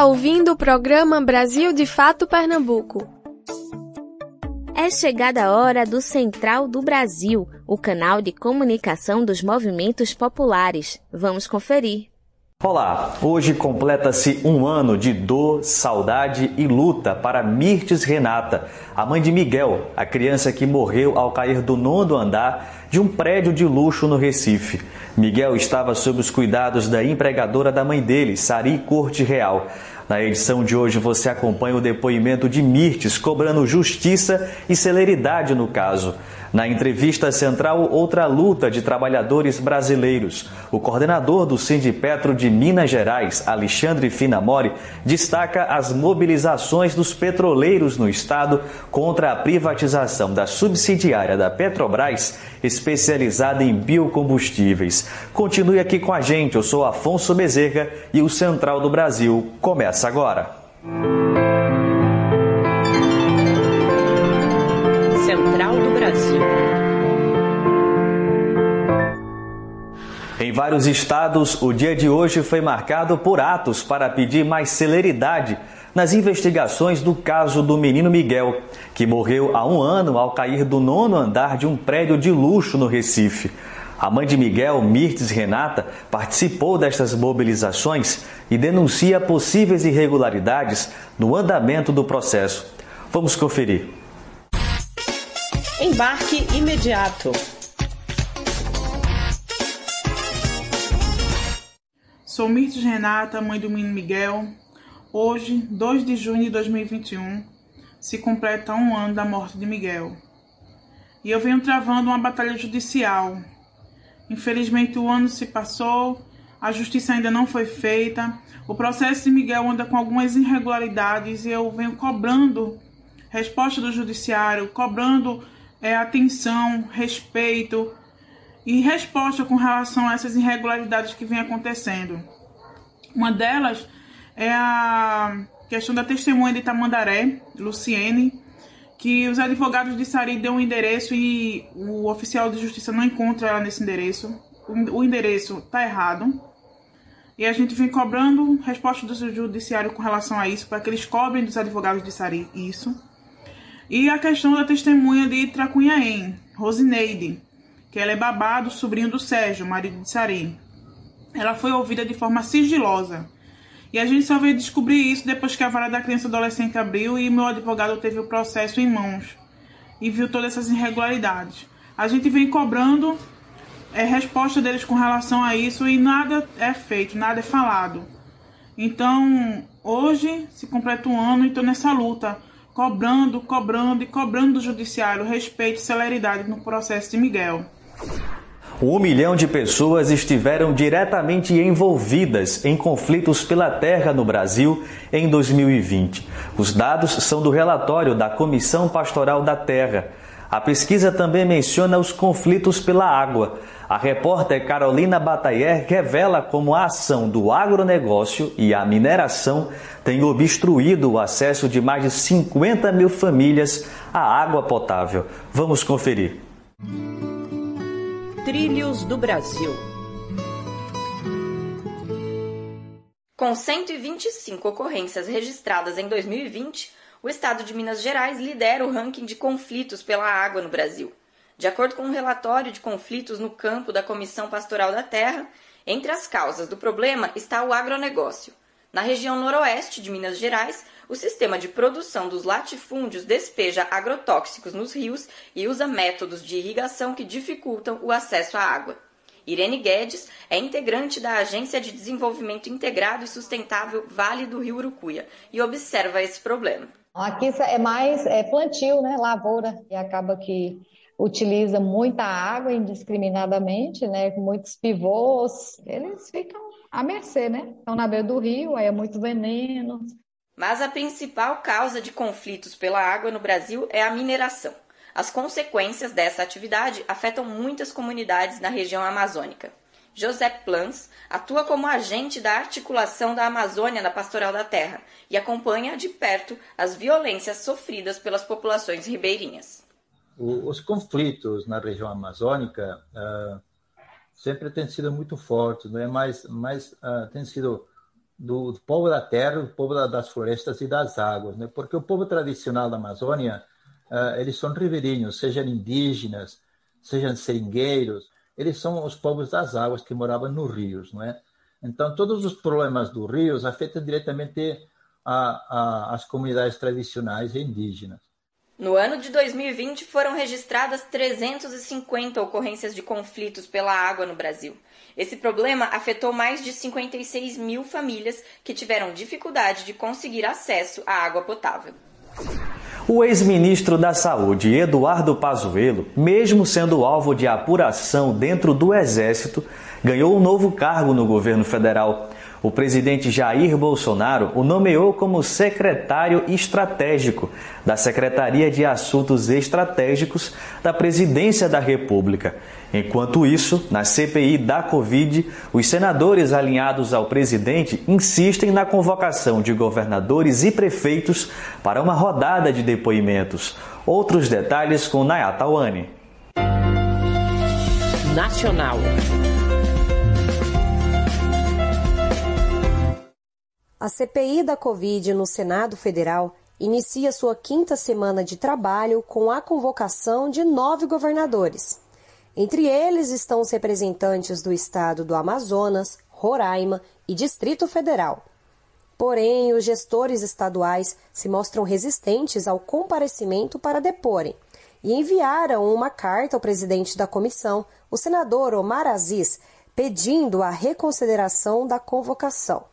Está ouvindo o programa Brasil de Fato Pernambuco. É chegada a hora do Central do Brasil, o canal de comunicação dos movimentos populares. Vamos conferir. Olá, hoje completa-se um ano de dor, saudade e luta para Mirtes Renata, a mãe de Miguel, a criança que morreu ao cair do nono andar de um prédio de luxo no Recife. Miguel estava sob os cuidados da empregadora da mãe dele, Sari Corte Real. Na edição de hoje você acompanha o depoimento de Mirtes cobrando justiça e celeridade no caso. Na entrevista central, outra luta de trabalhadores brasileiros. O coordenador do Sindipetro de Minas Gerais, Alexandre Finamori, destaca as mobilizações dos petroleiros no estado contra a privatização da subsidiária da Petrobras, especializada em biocombustíveis. Continue aqui com a gente, eu sou Afonso Bezerra e o Central do Brasil começa agora. Central Em vários estados, o dia de hoje foi marcado por atos para pedir mais celeridade nas investigações do caso do menino Miguel, que morreu há um ano ao cair do nono andar de um prédio de luxo no Recife. A mãe de Miguel, Mirtes Renata, participou destas mobilizações e denuncia possíveis irregularidades no andamento do processo. Vamos conferir. Embarque imediato. Sou Mirtes Renata, mãe do menino Miguel. Hoje, 2 de junho de 2021, se completa um ano da morte de Miguel. E eu venho travando uma batalha judicial Infelizmente o ano se passou, a justiça ainda não foi feita. O processo de Miguel anda com algumas irregularidades e eu venho cobrando resposta do judiciário, cobrando é, atenção, respeito e resposta com relação a essas irregularidades que vêm acontecendo. Uma delas é a questão da testemunha de Tamandaré, Luciene, que os advogados de Sari deu um endereço e o oficial de justiça não encontra ela nesse endereço. O endereço está errado. E a gente vem cobrando resposta do judiciário com relação a isso, para que eles cobrem dos advogados de Sari isso. E a questão da testemunha de Tracunhaém, Rosineide, que ela é babado, sobrinho do Sérgio, marido de Sari. Ela foi ouvida de forma sigilosa e a gente só veio descobrir isso depois que a vara da criança adolescente abriu e meu advogado teve o processo em mãos e viu todas essas irregularidades. A gente vem cobrando é, resposta deles com relação a isso e nada é feito, nada é falado. Então, hoje se completa um ano e estou nessa luta, cobrando, cobrando e cobrando do judiciário respeito e celeridade no processo de Miguel. Um milhão de pessoas estiveram diretamente envolvidas em conflitos pela terra no Brasil em 2020. Os dados são do relatório da Comissão Pastoral da Terra. A pesquisa também menciona os conflitos pela água. A repórter Carolina Batayer revela como a ação do agronegócio e a mineração tem obstruído o acesso de mais de 50 mil famílias à água potável. Vamos conferir. Trilhos do Brasil. Com 125 ocorrências registradas em 2020, o estado de Minas Gerais lidera o ranking de conflitos pela água no Brasil. De acordo com um relatório de conflitos no campo da Comissão Pastoral da Terra, entre as causas do problema está o agronegócio. Na região noroeste de Minas Gerais, o sistema de produção dos latifúndios despeja agrotóxicos nos rios e usa métodos de irrigação que dificultam o acesso à água. Irene Guedes é integrante da Agência de Desenvolvimento Integrado e Sustentável Vale do Rio Urucuia e observa esse problema. Aqui é mais é plantio, né, lavoura, e acaba que utiliza muita água indiscriminadamente, né, muitos pivôs, eles ficam à mercê, né? Estão na beira do rio, aí é muito veneno, mas a principal causa de conflitos pela água no Brasil é a mineração. As consequências dessa atividade afetam muitas comunidades na região amazônica. José Plans atua como agente da articulação da Amazônia na Pastoral da Terra e acompanha de perto as violências sofridas pelas populações ribeirinhas. Os conflitos na região amazônica uh, sempre têm sido muito fortes, não é? Mas, mas uh, têm sido do, do povo da terra, do povo da, das florestas e das águas, né? Porque o povo tradicional da Amazônia, uh, eles são ribeirinhos, sejam indígenas, sejam seringueiros, eles são os povos das águas que moravam nos rios, não é? Então, todos os problemas dos rios afetam diretamente a, a, as comunidades tradicionais e indígenas. No ano de 2020, foram registradas 350 ocorrências de conflitos pela água no Brasil. Esse problema afetou mais de 56 mil famílias que tiveram dificuldade de conseguir acesso à água potável. O ex-ministro da Saúde, Eduardo Pazuello, mesmo sendo alvo de apuração dentro do Exército, ganhou um novo cargo no governo federal. O presidente Jair Bolsonaro o nomeou como secretário estratégico da Secretaria de Assuntos Estratégicos da Presidência da República. Enquanto isso, na CPI da Covid, os senadores alinhados ao presidente insistem na convocação de governadores e prefeitos para uma rodada de depoimentos. Outros detalhes com Nayata Wani. Nacional. A CPI da Covid no Senado Federal inicia sua quinta semana de trabalho com a convocação de nove governadores. Entre eles estão os representantes do estado do Amazonas, Roraima e Distrito Federal. Porém, os gestores estaduais se mostram resistentes ao comparecimento para deporem e enviaram uma carta ao presidente da comissão, o senador Omar Aziz, pedindo a reconsideração da convocação.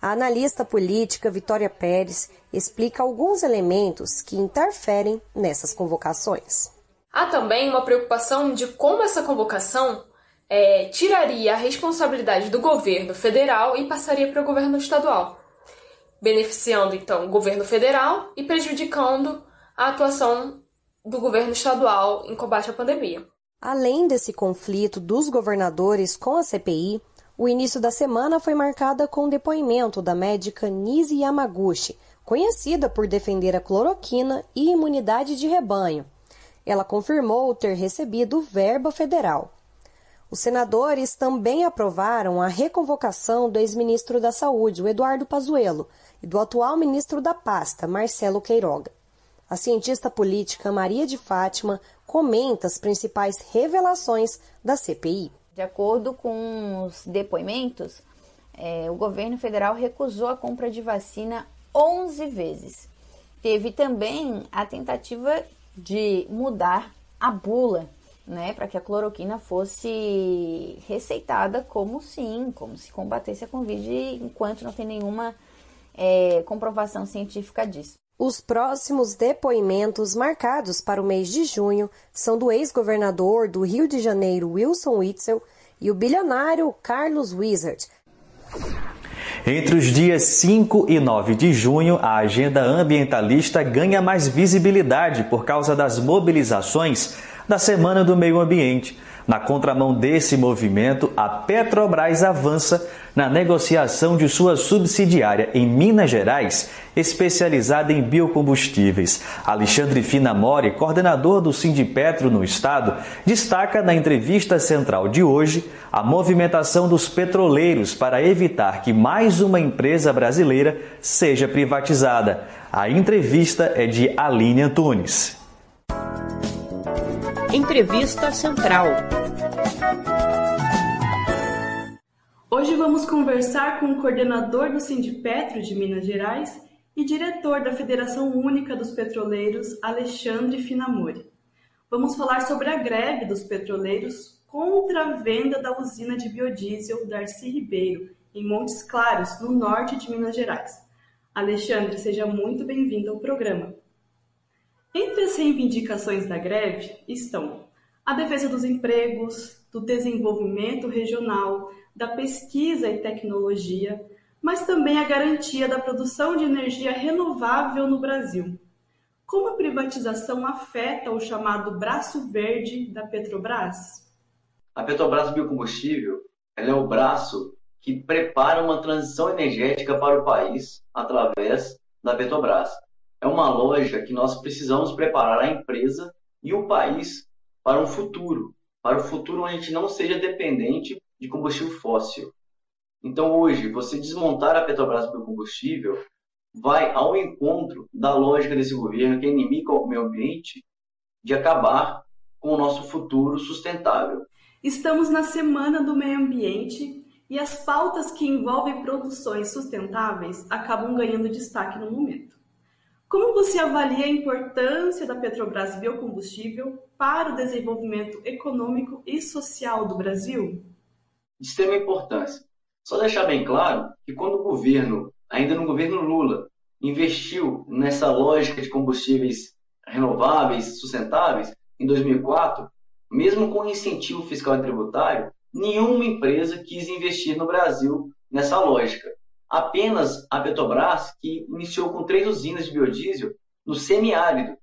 A analista política Vitória Pérez explica alguns elementos que interferem nessas convocações. Há também uma preocupação de como essa convocação é, tiraria a responsabilidade do governo federal e passaria para o governo estadual, beneficiando então o governo federal e prejudicando a atuação do governo estadual em combate à pandemia. Além desse conflito dos governadores com a CPI, o início da semana foi marcada com o depoimento da médica Nise Yamaguchi, conhecida por defender a cloroquina e imunidade de rebanho. Ela confirmou ter recebido verba federal. Os senadores também aprovaram a reconvocação do ex-ministro da Saúde, o Eduardo Pazuello, e do atual ministro da pasta, Marcelo Queiroga. A cientista política Maria de Fátima comenta as principais revelações da CPI. De acordo com os depoimentos, é, o governo federal recusou a compra de vacina 11 vezes. Teve também a tentativa de mudar a bula, né, para que a cloroquina fosse receitada como sim, como se combatesse a Covid, enquanto não tem nenhuma é, comprovação científica disso. Os próximos depoimentos marcados para o mês de junho são do ex-governador do Rio de Janeiro, Wilson Witzel, e o bilionário Carlos Wizard. Entre os dias 5 e 9 de junho, a agenda ambientalista ganha mais visibilidade por causa das mobilizações da Semana do Meio Ambiente. Na contramão desse movimento, a Petrobras avança na negociação de sua subsidiária em Minas Gerais, especializada em biocombustíveis. Alexandre Finamori, coordenador do Sindipetro no estado, destaca na entrevista central de hoje a movimentação dos petroleiros para evitar que mais uma empresa brasileira seja privatizada. A entrevista é de Aline Antunes. Entrevista Central. Hoje vamos conversar com o coordenador do Sindipetro de Minas Gerais e diretor da Federação Única dos Petroleiros, Alexandre Finamori. Vamos falar sobre a greve dos petroleiros contra a venda da usina de biodiesel Darcy Ribeiro, em Montes Claros, no norte de Minas Gerais. Alexandre, seja muito bem-vindo ao programa. Entre as reivindicações da greve estão a defesa dos empregos, do desenvolvimento regional, da pesquisa e tecnologia, mas também a garantia da produção de energia renovável no Brasil. Como a privatização afeta o chamado braço verde da Petrobras? A Petrobras Biocombustível é o braço que prepara uma transição energética para o país através da Petrobras é uma lógica que nós precisamos preparar a empresa e o país para um futuro, para o um futuro onde a gente não seja dependente de combustível fóssil. Então, hoje, você desmontar a Petrobras pelo combustível vai ao encontro da lógica desse governo, que é inimigo ao meio ambiente, de acabar com o nosso futuro sustentável. Estamos na Semana do Meio Ambiente e as pautas que envolvem produções sustentáveis acabam ganhando destaque no momento. Como você avalia a importância da Petrobras Biocombustível para o desenvolvimento econômico e social do Brasil? De extrema importância. Só deixar bem claro que quando o governo, ainda no governo Lula, investiu nessa lógica de combustíveis renováveis, sustentáveis, em 2004, mesmo com incentivo fiscal e tributário, nenhuma empresa quis investir no Brasil nessa lógica apenas a Petrobras, que iniciou com três usinas de biodiesel no semiárido,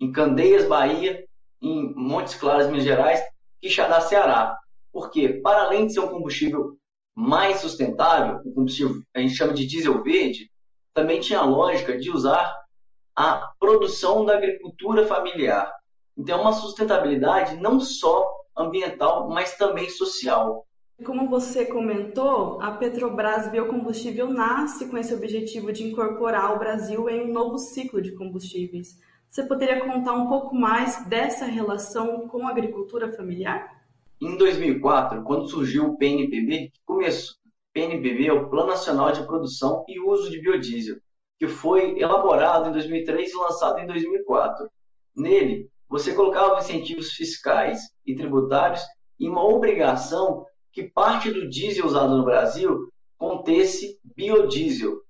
em Candeias, Bahia, em Montes Claros, Minas Gerais, Quixadá, Ceará. Porque, para além de ser um combustível mais sustentável, um combustível a gente chama de diesel verde, também tinha a lógica de usar a produção da agricultura familiar. Então, é uma sustentabilidade não só ambiental, mas também social. Como você comentou, a Petrobras Biocombustível nasce com esse objetivo de incorporar o Brasil em um novo ciclo de combustíveis. Você poderia contar um pouco mais dessa relação com a agricultura familiar? Em 2004, quando surgiu o PNPB, começou. PNPB é o Plano Nacional de Produção e Uso de Biodiesel, que foi elaborado em 2003 e lançado em 2004. Nele, você colocava incentivos fiscais e tributários e uma obrigação que parte do diesel usado no Brasil contesse biodiesel.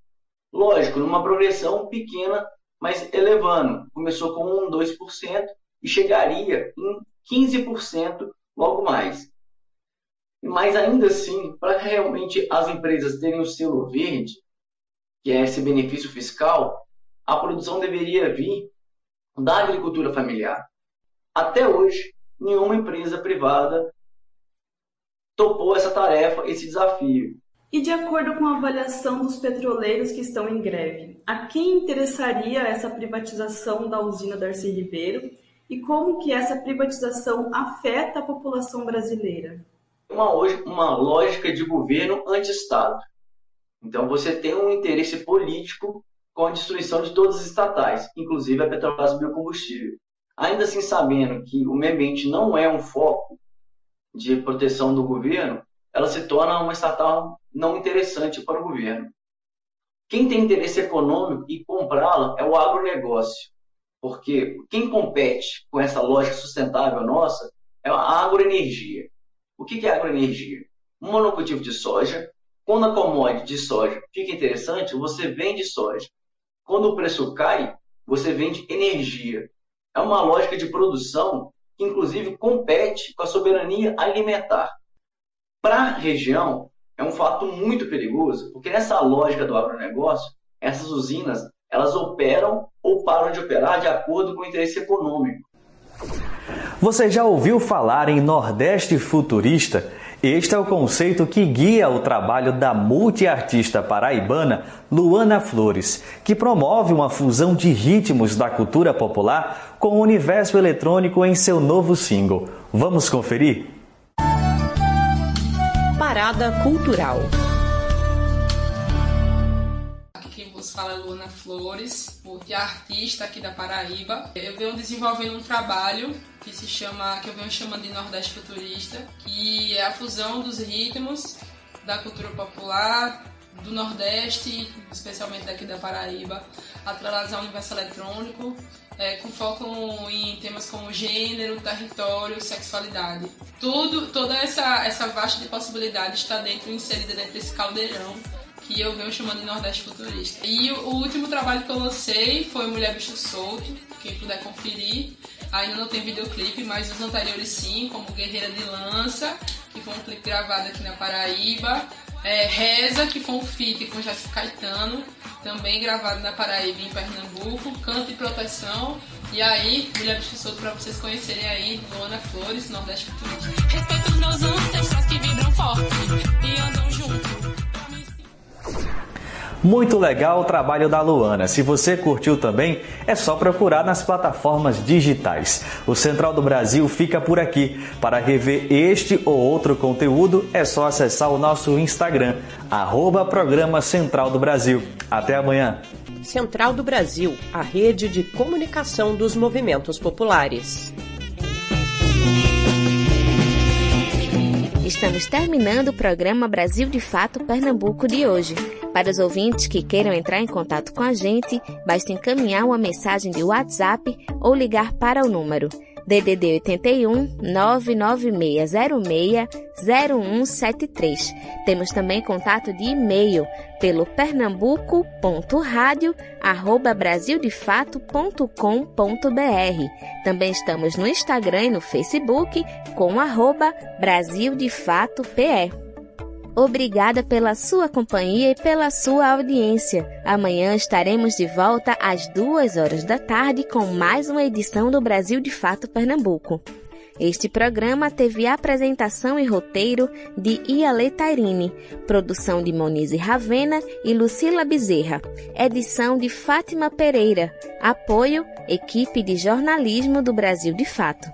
Lógico, numa progressão pequena, mas elevando. Começou com 1, 2% e chegaria em 15% logo mais. Mas ainda assim, para realmente as empresas terem o selo verde, que é esse benefício fiscal, a produção deveria vir da agricultura familiar. Até hoje, nenhuma empresa privada topou essa tarefa, esse desafio. E de acordo com a avaliação dos petroleiros que estão em greve, a quem interessaria essa privatização da usina Darcy Ribeiro e como que essa privatização afeta a população brasileira? Uma, uma lógica de governo anti-Estado. Então você tem um interesse político com a destruição de todas as estatais, inclusive a Petrobras Biocombustível. Ainda assim, sabendo que o meio ambiente não é um foco de proteção do governo, ela se torna uma estatal não interessante para o governo. Quem tem interesse econômico e comprá-la é o agronegócio, porque quem compete com essa lógica sustentável nossa é a agroenergia. O que é agroenergia? Um monocultivo de soja. Quando a commodity de soja fica interessante, você vende soja. Quando o preço cai, você vende energia. É uma lógica de produção que, inclusive, compete com a soberania alimentar. Para a região, é um fato muito perigoso, porque nessa lógica do agronegócio, essas usinas elas operam ou param de operar de acordo com o interesse econômico. Você já ouviu falar em Nordeste Futurista? Este é o conceito que guia o trabalho da multiartista paraibana Luana Flores, que promove uma fusão de ritmos da cultura popular com o universo eletrônico em seu novo single. Vamos conferir? Parada Cultural. Fala é Luana Flores, multiartista aqui da Paraíba. Eu venho desenvolvendo um trabalho que se chama, que eu venho chamando de Nordeste Futurista, que é a fusão dos ritmos da cultura popular do Nordeste, especialmente daqui da Paraíba, atrelados ao universo eletrônico, é, com foco em temas como gênero, território, sexualidade. Tudo, toda essa, essa vasta de possibilidades está dentro, inserida dentro desse caldeirão que eu venho chamando de Nordeste Futurista. E o, último trabalho que eu lancei foi Mulher Bicho Solto, quem puder conferir. Ainda não tem videoclipe, mas os anteriores sim, como Guerreira de Lança, que foi um clipe gravado aqui na Paraíba. É, Reza, que foi um feat com Jéssica Caetano, também gravado na Paraíba em Pernambuco. Canto e Proteção. E aí, Mulher Bicho Solto pra vocês conhecerem aí, Luana Flores, Nordeste Futurista. Respeito os que vibram forte e andam juntos. Muito legal o trabalho da Luana. Se você curtiu também, é só procurar nas plataformas digitais. O Central do Brasil fica por aqui. Para rever este ou outro conteúdo, é só acessar o nosso Instagram, arroba Programa Central do Brasil. Até amanhã. Central do Brasil, a rede de comunicação dos movimentos populares. Estamos terminando o programa Brasil de Fato Pernambuco de hoje. Para os ouvintes que queiram entrar em contato com a gente, basta encaminhar uma mensagem de WhatsApp ou ligar para o número DDD 81 99606 0173. Temos também contato de e-mail pelo pernambuco.radio@brasildefato.com.br. Também estamos no Instagram e no Facebook com arroba Brasil de Fato PE. Obrigada pela sua companhia e pela sua audiência. Amanhã estaremos de volta às duas horas da tarde com mais uma edição do Brasil de Fato Pernambuco. Este programa teve apresentação e roteiro de Iale Tairine, produção de Monize Ravena e Lucila Bezerra, edição de Fátima Pereira, apoio equipe de jornalismo do Brasil de Fato.